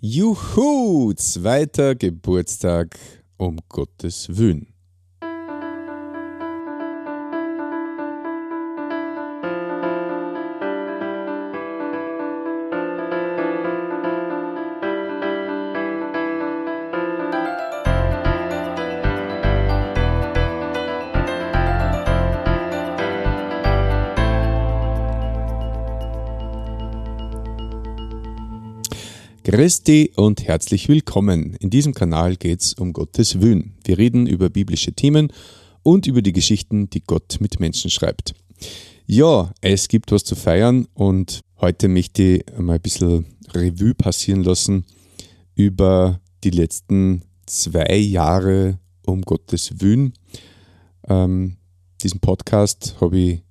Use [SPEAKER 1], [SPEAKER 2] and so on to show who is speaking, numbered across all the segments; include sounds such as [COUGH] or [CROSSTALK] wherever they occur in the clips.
[SPEAKER 1] Juhu, zweiter Geburtstag um Gottes Willen. Christi und herzlich willkommen. In diesem Kanal geht es um Gottes Willen. Wir reden über biblische Themen und über die Geschichten, die Gott mit Menschen schreibt. Ja, es gibt was zu feiern und heute möchte ich mal ein bisschen Revue passieren lassen über die letzten zwei Jahre um Gottes Willen. Ähm, diesen Podcast habe ich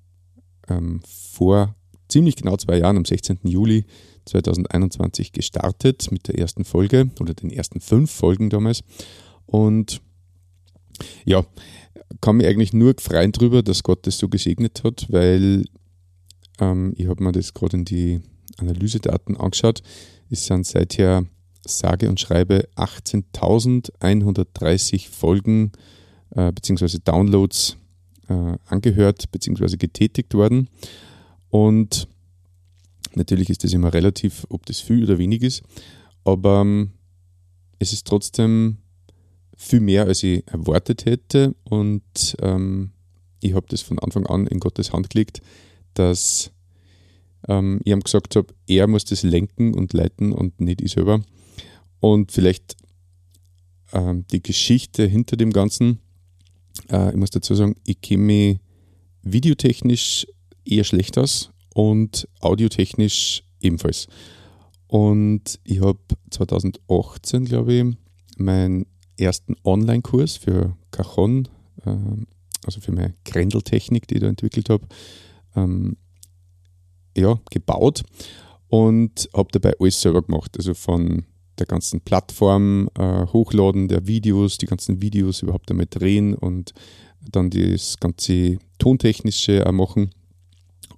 [SPEAKER 1] ähm, vor ziemlich genau zwei Jahren, am 16. Juli 2021 gestartet mit der ersten Folge oder den ersten fünf Folgen damals. Und ja, kann mich eigentlich nur freuen darüber, dass Gott das so gesegnet hat, weil ähm, ich habe mir das gerade in die Analysedaten angeschaut. Es sind seither sage und schreibe 18.130 Folgen äh, bzw. Downloads äh, angehört bzw. getätigt worden. Und Natürlich ist das immer relativ, ob das viel oder wenig ist, aber ähm, es ist trotzdem viel mehr, als ich erwartet hätte und ähm, ich habe das von Anfang an in Gottes Hand gelegt, dass ähm, ich ihm gesagt habe, er muss das lenken und leiten und nicht ich selber. Und vielleicht ähm, die Geschichte hinter dem Ganzen, äh, ich muss dazu sagen, ich kenne mich videotechnisch eher schlecht aus und audiotechnisch ebenfalls. Und ich habe 2018, glaube ich, meinen ersten Online-Kurs für Cajon, äh, also für meine Grendeltechnik, die ich da entwickelt habe, ähm, ja, gebaut und habe dabei alles selber gemacht. Also von der ganzen Plattform, äh, Hochladen der Videos, die ganzen Videos überhaupt damit drehen und dann das ganze Tontechnische auch machen.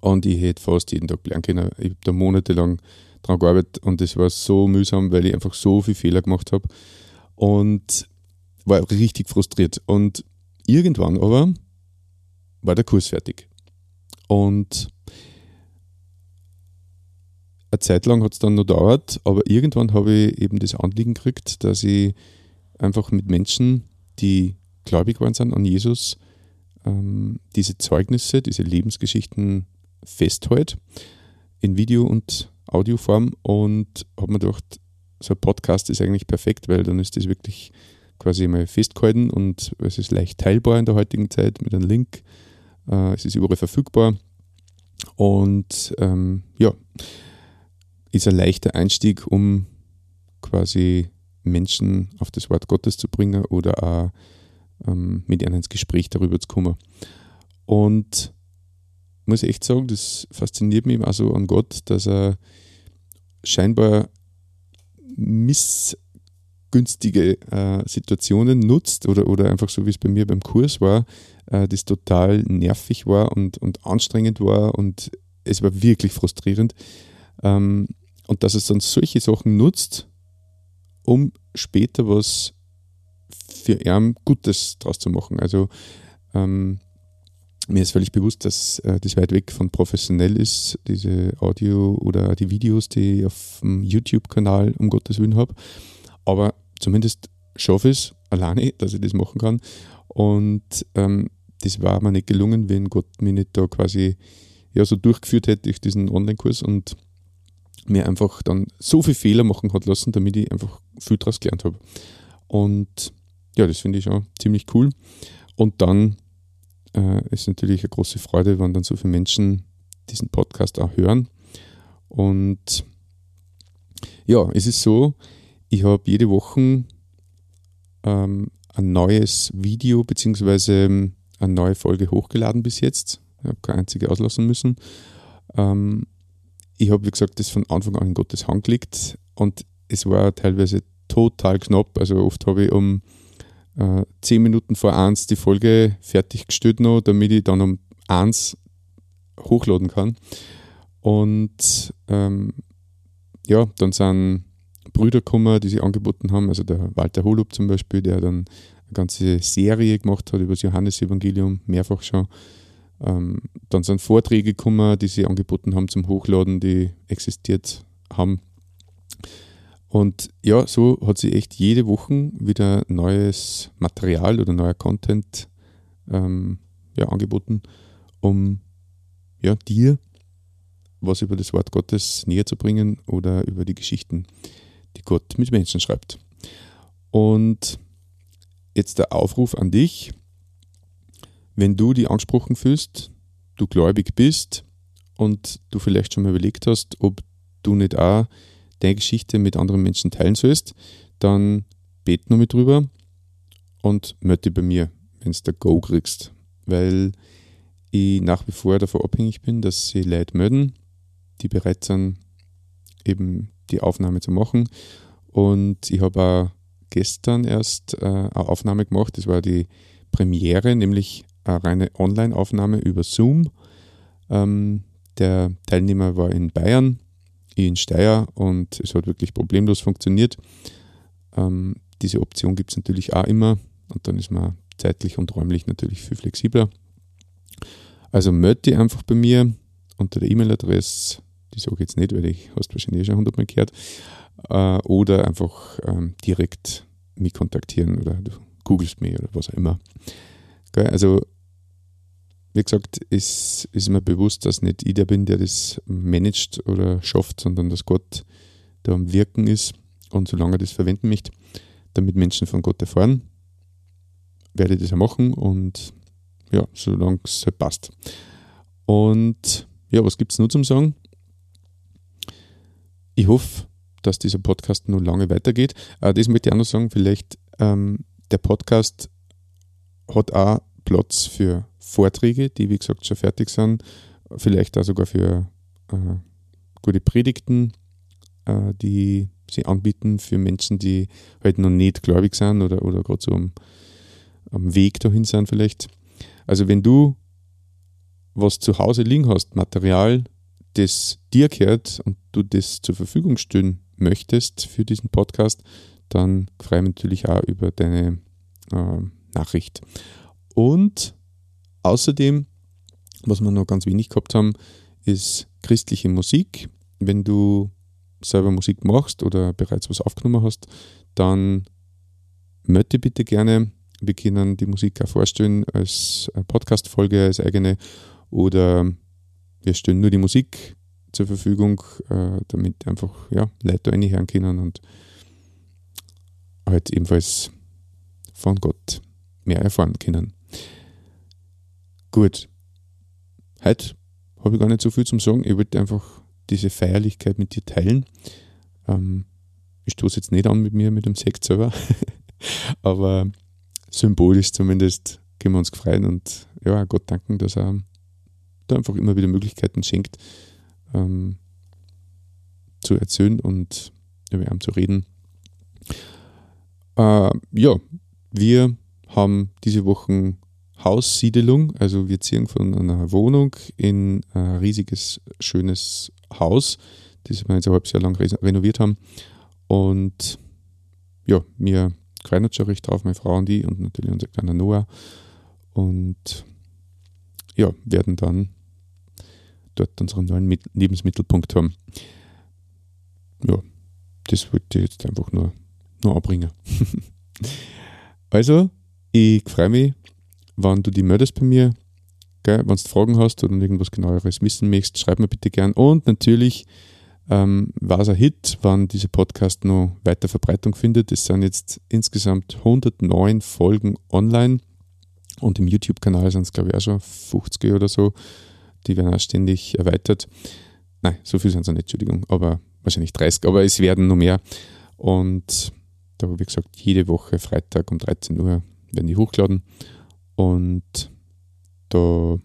[SPEAKER 1] Und ich hätte fast jeden Tag lernen können. Ich habe da monatelang dran gearbeitet und es war so mühsam, weil ich einfach so viele Fehler gemacht habe. Und war richtig frustriert. Und irgendwann aber war der Kurs fertig. Und eine Zeit lang hat es dann noch dauert, aber irgendwann habe ich eben das Anliegen gekriegt, dass ich einfach mit Menschen, die gläubig geworden sind an Jesus, ähm, diese Zeugnisse, diese Lebensgeschichten festhält in Video- und Audioform und habe mir gedacht, so ein Podcast ist eigentlich perfekt, weil dann ist das wirklich quasi mal festgehalten und es ist leicht teilbar in der heutigen Zeit mit einem Link. Äh, es ist überall verfügbar und ähm, ja, ist ein leichter Einstieg, um quasi Menschen auf das Wort Gottes zu bringen oder auch ähm, mit ihnen ins Gespräch darüber zu kommen. Und muss echt sagen, das fasziniert mich auch so an Gott, dass er scheinbar missgünstige äh, Situationen nutzt oder, oder einfach so wie es bei mir beim Kurs war, äh, das total nervig war und, und anstrengend war und es war wirklich frustrierend. Ähm, und dass es dann solche Sachen nutzt, um später was für ihn Gutes draus zu machen. Also ähm, mir ist völlig bewusst, dass äh, das weit weg von professionell ist, diese Audio oder die Videos, die ich auf dem YouTube-Kanal um Gottes Willen habe. Aber zumindest schaffe ich es alleine, dass ich das machen kann. Und ähm, das war mir nicht gelungen, wenn Gott mich nicht da quasi ja, so durchgeführt hätte durch diesen Online-Kurs und mir einfach dann so viele Fehler machen hat lassen, damit ich einfach viel daraus gelernt habe. Und ja, das finde ich schon ziemlich cool. Und dann äh, ist natürlich eine große Freude, wenn dann so viele Menschen diesen Podcast auch hören. Und ja, es ist so, ich habe jede Woche ähm, ein neues Video bzw. eine neue Folge hochgeladen bis jetzt. Ich habe keine einzige auslassen müssen. Ähm, ich habe, wie gesagt, das von Anfang an in Gottes Hand gelegt und es war teilweise total knapp. Also oft habe ich um äh, zehn Minuten vor eins die Folge fertiggestellt noch, damit ich dann um eins hochladen kann. Und ähm, ja, dann sind Brüder gekommen, die sich angeboten haben, also der Walter Holub zum Beispiel, der dann eine ganze Serie gemacht hat über das Johannesevangelium, mehrfach schon. Ähm, dann sind Vorträge gekommen, die sie angeboten haben zum Hochladen, die existiert haben. Und ja, so hat sie echt jede Woche wieder neues Material oder neuer Content ähm, ja, angeboten, um ja, dir was über das Wort Gottes näher zu bringen oder über die Geschichten, die Gott mit Menschen schreibt. Und jetzt der Aufruf an dich, wenn du die angesprochen fühlst, du gläubig bist und du vielleicht schon mal überlegt hast, ob du nicht auch deine Geschichte mit anderen Menschen teilen sollst, dann bet nur mit drüber und melde bei mir, wenn du der Go kriegst. Weil ich nach wie vor davon abhängig bin, dass sie Leute melden, die bereit sind, eben die Aufnahme zu machen. Und ich habe auch gestern erst äh, eine Aufnahme gemacht. Das war die Premiere, nämlich eine reine Online-Aufnahme über Zoom. Ähm, der Teilnehmer war in Bayern, in Steyr und es hat wirklich problemlos funktioniert. Ähm, diese Option gibt es natürlich auch immer und dann ist man zeitlich und räumlich natürlich viel flexibler. Also melde dich einfach bei mir unter der E-Mail-Adresse, die sage ich jetzt nicht, weil ich hast wahrscheinlich eh schon hundertmal gehört, äh, oder einfach ähm, direkt mich kontaktieren oder du googelst mich oder was auch immer. Geil, also wie gesagt, ist, ist mir bewusst, dass nicht ich der bin, der das managt oder schafft, sondern dass Gott da am Wirken ist und solange er das verwenden möchte, damit Menschen von Gott erfahren, werde ich das auch machen und ja, solange es halt passt. Und ja, was gibt es nur zum Sagen? Ich hoffe, dass dieser Podcast noch lange weitergeht. Äh, das möchte ich auch noch sagen, vielleicht ähm, der Podcast hat auch Platz für Vorträge, die wie gesagt schon fertig sind, vielleicht auch sogar für äh, gute Predigten, äh, die sie anbieten für Menschen, die halt noch nicht gläubig sind oder, oder gerade so am, am Weg dahin sind vielleicht. Also wenn du was zu Hause liegen hast, Material, das dir gehört und du das zur Verfügung stellen möchtest für diesen Podcast, dann freue ich mich natürlich auch über deine äh, Nachricht. Und außerdem, was wir noch ganz wenig gehabt haben, ist christliche Musik. Wenn du selber Musik machst oder bereits was aufgenommen hast, dann melde bitte gerne. Wir können die Musik auch vorstellen als Podcast-Folge, als eigene oder wir stellen nur die Musik zur Verfügung, äh, damit einfach ja, Leute reinhören können und halt ebenfalls von Gott mehr erfahren können. Gut. Heute habe ich gar nicht so viel zum Sagen. Ich wollte einfach diese Feierlichkeit mit dir teilen. Ähm, ich stoße jetzt nicht an mit mir mit dem Sekt selber, [LAUGHS] aber symbolisch zumindest können wir uns freuen und ja, Gott danken, dass er da einfach immer wieder Möglichkeiten schenkt, ähm, zu erzählen und über ihn zu reden. Äh, ja, wir haben diese Woche Haussiedelung, also wir ziehen von einer Wohnung in ein riesiges, schönes Haus, das wir jetzt ein halbes Jahr lang renoviert haben. Und ja, wir freuen uns schon recht drauf, meine Frau und ich und natürlich unser kleiner Noah. Und ja, werden dann dort unseren neuen Lebensmittelpunkt haben. Ja, das wollte ich jetzt einfach nur, nur abbringen. [LAUGHS] also, ich freue mich, wenn du die meldest bei mir. Wenn du Fragen hast oder irgendwas genaueres wissen möchtest, schreib mir bitte gern. Und natürlich ähm, war es ein Hit, wann dieser Podcast noch weiter Verbreitung findet. Es sind jetzt insgesamt 109 Folgen online und im YouTube-Kanal sind es, glaube ich, auch schon 50 oder so. Die werden auch ständig erweitert. Nein, so viel sind es nicht, Entschuldigung, aber wahrscheinlich 30, aber es werden noch mehr. Und da ich gesagt, jede Woche Freitag um 13 Uhr werden die hochgeladen. Und da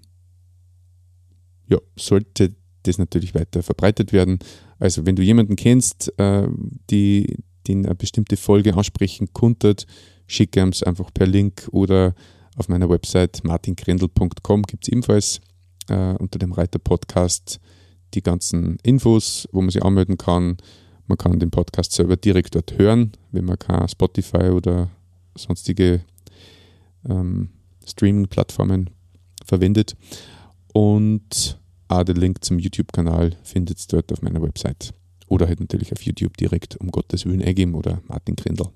[SPEAKER 1] ja, sollte das natürlich weiter verbreitet werden. Also wenn du jemanden kennst, äh, die, die eine bestimmte Folge ansprechen konntet, schicke es einfach per Link oder auf meiner Website martingrendel.com gibt es ebenfalls äh, unter dem Reiter Podcast die ganzen Infos, wo man sich anmelden kann, Man kann den Podcast selber direkt dort hören, wenn man kein Spotify oder sonstige ähm, Streaming-Plattformen verwendet. Und auch den Link zum YouTube-Kanal findet ihr dort auf meiner Website. Oder halt natürlich auf YouTube direkt, um Gottes Willen eingeben oder Martin Grindel.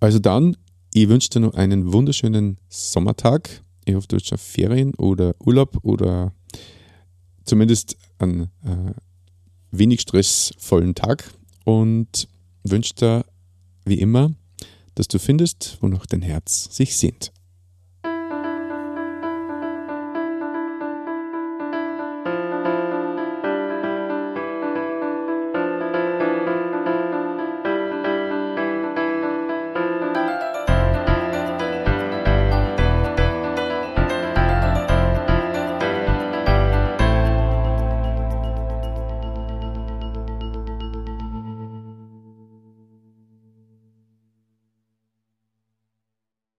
[SPEAKER 1] Also dann, ich wünsche dir noch einen wunderschönen Sommertag. Ich hoffe, du hast schon Ferien oder Urlaub oder zumindest einen äh, wenig stressvollen Tag und wünsche dir wie immer, dass du findest, wonach dein Herz sich sehnt.